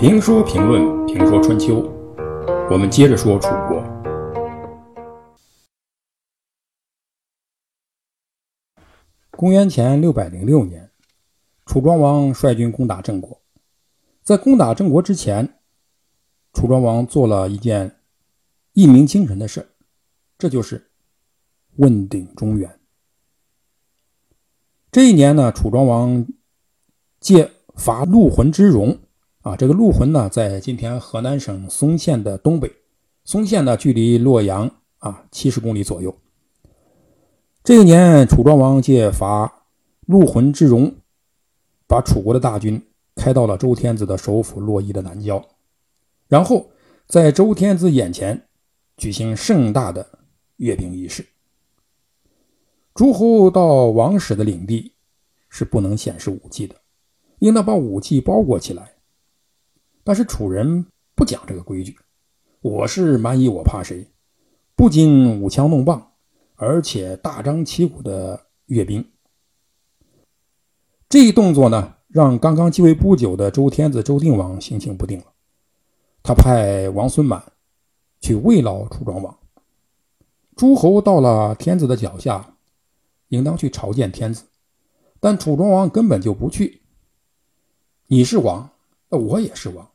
评书评论评说春秋，我们接着说楚国。公元前六百零六年，楚庄王率军攻打郑国。在攻打郑国之前，楚庄王做了一件一鸣惊人的事这就是问鼎中原。这一年呢，楚庄王借伐陆浑之戎啊，这个陆浑呢，在今天河南省嵩县的东北，嵩县呢距离洛阳啊七十公里左右。这一年，楚庄王借伐陆浑之戎，把楚国的大军开到了周天子的首府洛邑的南郊，然后在周天子眼前举行盛大的阅兵仪式。诸侯到王室的领地是不能显示武器的，应当把武器包裹起来。但是楚人不讲这个规矩，我是蛮夷，我怕谁？不仅舞枪弄棒，而且大张旗鼓的阅兵。这一动作呢，让刚刚继位不久的周天子周定王心情不定了。他派王孙满去慰劳楚庄王。诸侯到了天子的脚下，应当去朝见天子，但楚庄王根本就不去。你是王，我也是王。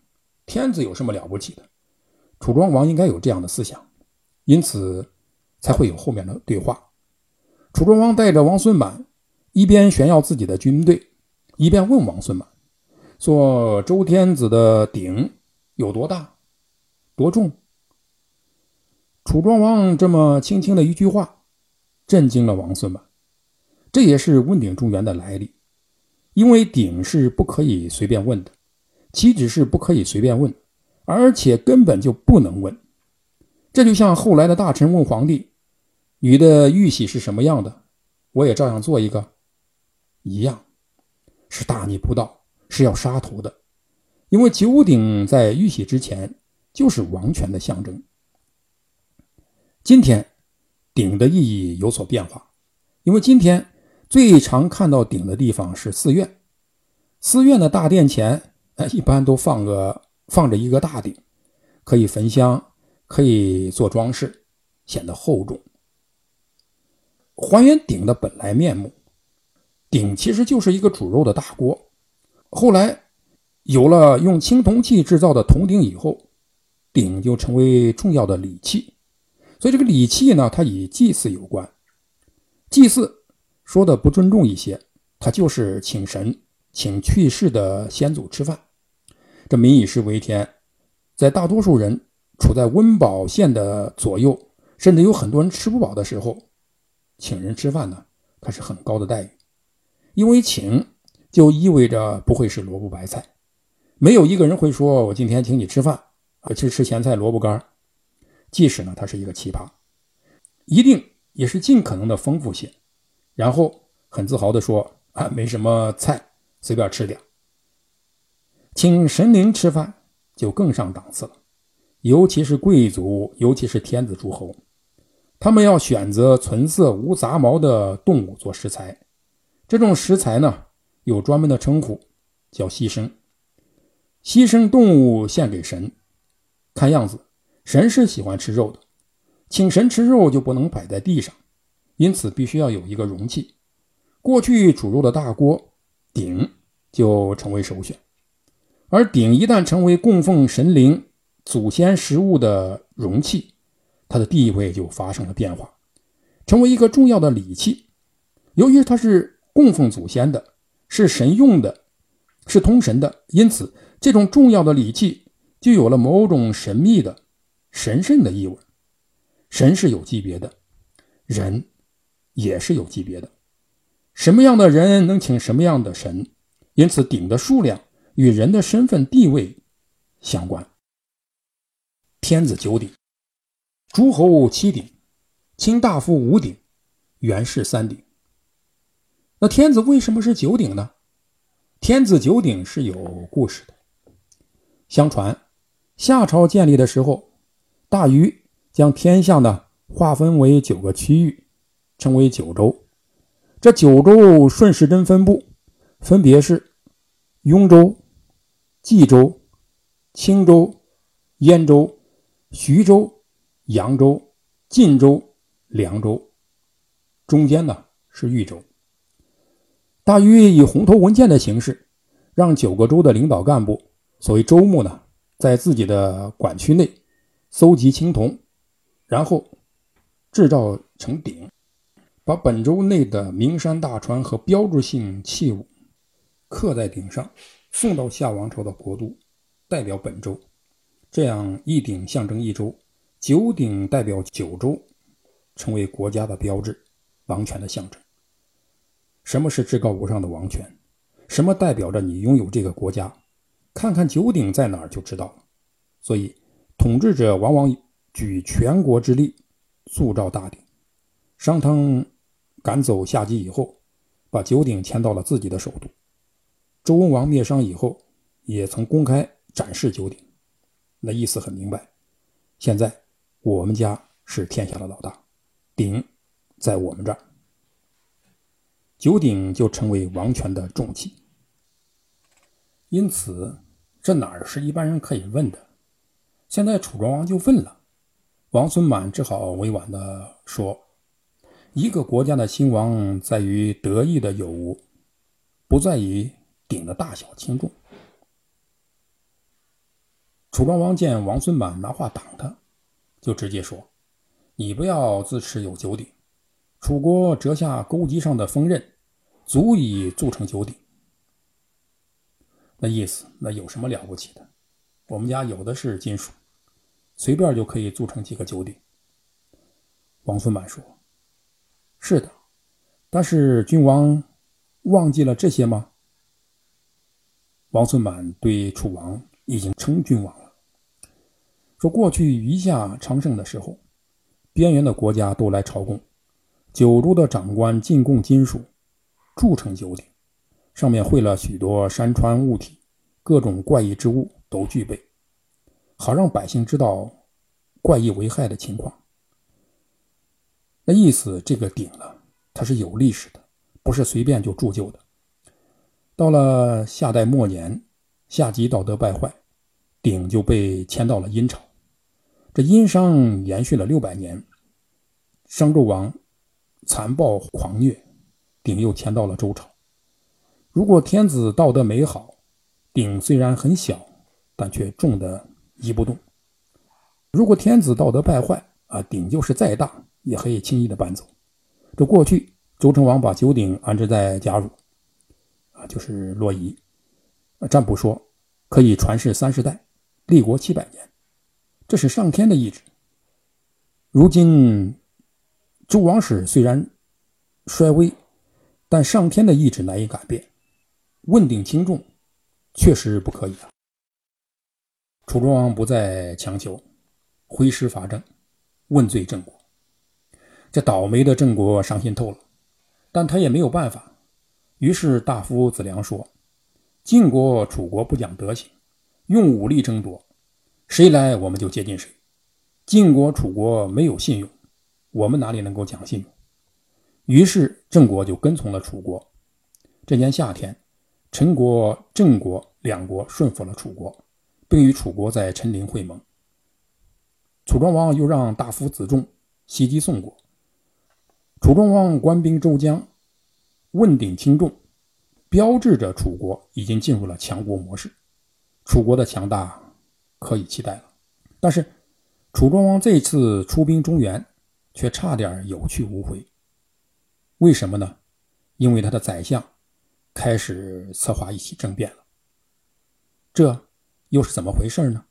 天子有什么了不起的？楚庄王应该有这样的思想，因此才会有后面的对话。楚庄王带着王孙满，一边炫耀自己的军队，一边问王孙满说：“周天子的鼎有多大，多重？”楚庄王这么轻轻的一句话，震惊了王孙满。这也是问鼎中原的来历，因为鼎是不可以随便问的。岂止是不可以随便问，而且根本就不能问。这就像后来的大臣问皇帝：“女的玉玺是什么样的？”我也照样做一个，一样，是大逆不道，是要杀头的。因为九鼎在玉玺之前就是王权的象征。今天，鼎的意义有所变化，因为今天最常看到鼎的地方是寺院，寺院的大殿前。哎，一般都放个放着一个大鼎，可以焚香，可以做装饰，显得厚重。还原鼎的本来面目，鼎其实就是一个煮肉的大锅。后来有了用青铜器制造的铜鼎以后，鼎就成为重要的礼器。所以这个礼器呢，它与祭祀有关。祭祀说的不尊重一些，它就是请神。请去世的先祖吃饭，这民以食为天，在大多数人处在温饱线的左右，甚至有很多人吃不饱的时候，请人吃饭呢，它是很高的待遇，因为请就意味着不会是萝卜白菜，没有一个人会说我今天请你吃饭，我去吃咸菜萝卜干，即使呢他是一个奇葩，一定也是尽可能的丰富些，然后很自豪的说啊没什么菜。随便吃点，请神灵吃饭就更上档次了。尤其是贵族，尤其是天子诸侯，他们要选择纯色无杂毛的动物做食材。这种食材呢，有专门的称呼，叫牺牲。牺牲动物献给神，看样子神是喜欢吃肉的。请神吃肉就不能摆在地上，因此必须要有一个容器。过去煮肉的大锅。鼎就成为首选，而鼎一旦成为供奉神灵、祖先食物的容器，它的地位就发生了变化，成为一个重要的礼器。由于它是供奉祖先的，是神用的，是通神的，因此这种重要的礼器就有了某种神秘的、神圣的意味。神是有级别的，人也是有级别的。什么样的人能请什么样的神，因此鼎的数量与人的身份地位相关。天子九鼎，诸侯七鼎，卿大夫五鼎，元氏三鼎。那天子为什么是九鼎呢？天子九鼎是有故事的。相传，夏朝建立的时候，大禹将天下呢划分为九个区域，称为九州。这九州顺时针分布，分别是雍州、冀州、青州、燕州、徐州、扬州、晋州、凉州，中间呢是豫州。大禹以红头文件的形式，让九个州的领导干部，所谓州牧呢，在自己的管区内搜集青铜，然后制造成鼎，把本州内的名山大川和标志性器物刻在鼎上，送到夏王朝的国都。代表本州，这样一鼎象征一州，九鼎代表九州，成为国家的标志，王权的象征。什么是至高无上的王权？什么代表着你拥有这个国家？看看九鼎在哪儿就知道了。所以，统治者往往举全国之力塑造大鼎。商汤赶走夏姬以后，把九鼎迁到了自己的首都。周文王灭商以后，也曾公开。展示九鼎，那意思很明白。现在我们家是天下的老大，鼎在我们这儿，九鼎就成为王权的重器。因此，这哪儿是一般人可以问的？现在楚庄王就问了，王孙满只好委婉的说：“一个国家的兴亡在于得意的有无，不在于鼎的大小轻重。”楚庄王见王孙满拿话挡他，就直接说：“你不要自持有九鼎，楚国折下钩机上的锋刃，足以铸成九鼎。那意思，那有什么了不起的？我们家有的是金属，随便就可以铸成几个九鼎。”王孙满说：“是的，但是君王忘记了这些吗？”王孙满对楚王已经称君王了。说过去余下昌盛的时候，边缘的国家都来朝贡，九州的长官进贡金属，铸成九鼎，上面绘了许多山川物体，各种怪异之物都具备，好让百姓知道怪异危害的情况。那意思，这个鼎呢，它是有历史的，不是随便就铸就的。到了夏代末年，夏姬道德败坏。鼎就被迁到了殷朝，这殷商延续了六百年。商纣王残暴狂虐，鼎又迁到了周朝。如果天子道德美好，鼎虽然很小，但却重的移不动；如果天子道德败坏，啊，鼎就是再大也可以轻易的搬走。这过去周成王把九鼎安置在贾汝，就是洛邑，占卜说可以传世三十代。立国七百年，这是上天的意志。如今周王室虽然衰微，但上天的意志难以改变。问鼎轻重，确实不可以啊。楚庄王不再强求，挥师伐郑，问罪郑国。这倒霉的郑国伤心透了，但他也没有办法。于是大夫子良说：“晋国、楚国不讲德行。”用武力争夺，谁来我们就接近谁。晋国、楚国没有信用，我们哪里能够讲信用？于是郑国就跟从了楚国。这年夏天，陈国、郑国两国顺服了楚国，并与楚国在陈陵会盟。楚庄王又让大夫子仲袭击宋国。楚庄王官兵周江，问鼎轻重，标志着楚国已经进入了强国模式。楚国的强大可以期待了，但是楚庄王这次出兵中原却差点有去无回。为什么呢？因为他的宰相开始策划一起政变了。这又是怎么回事呢？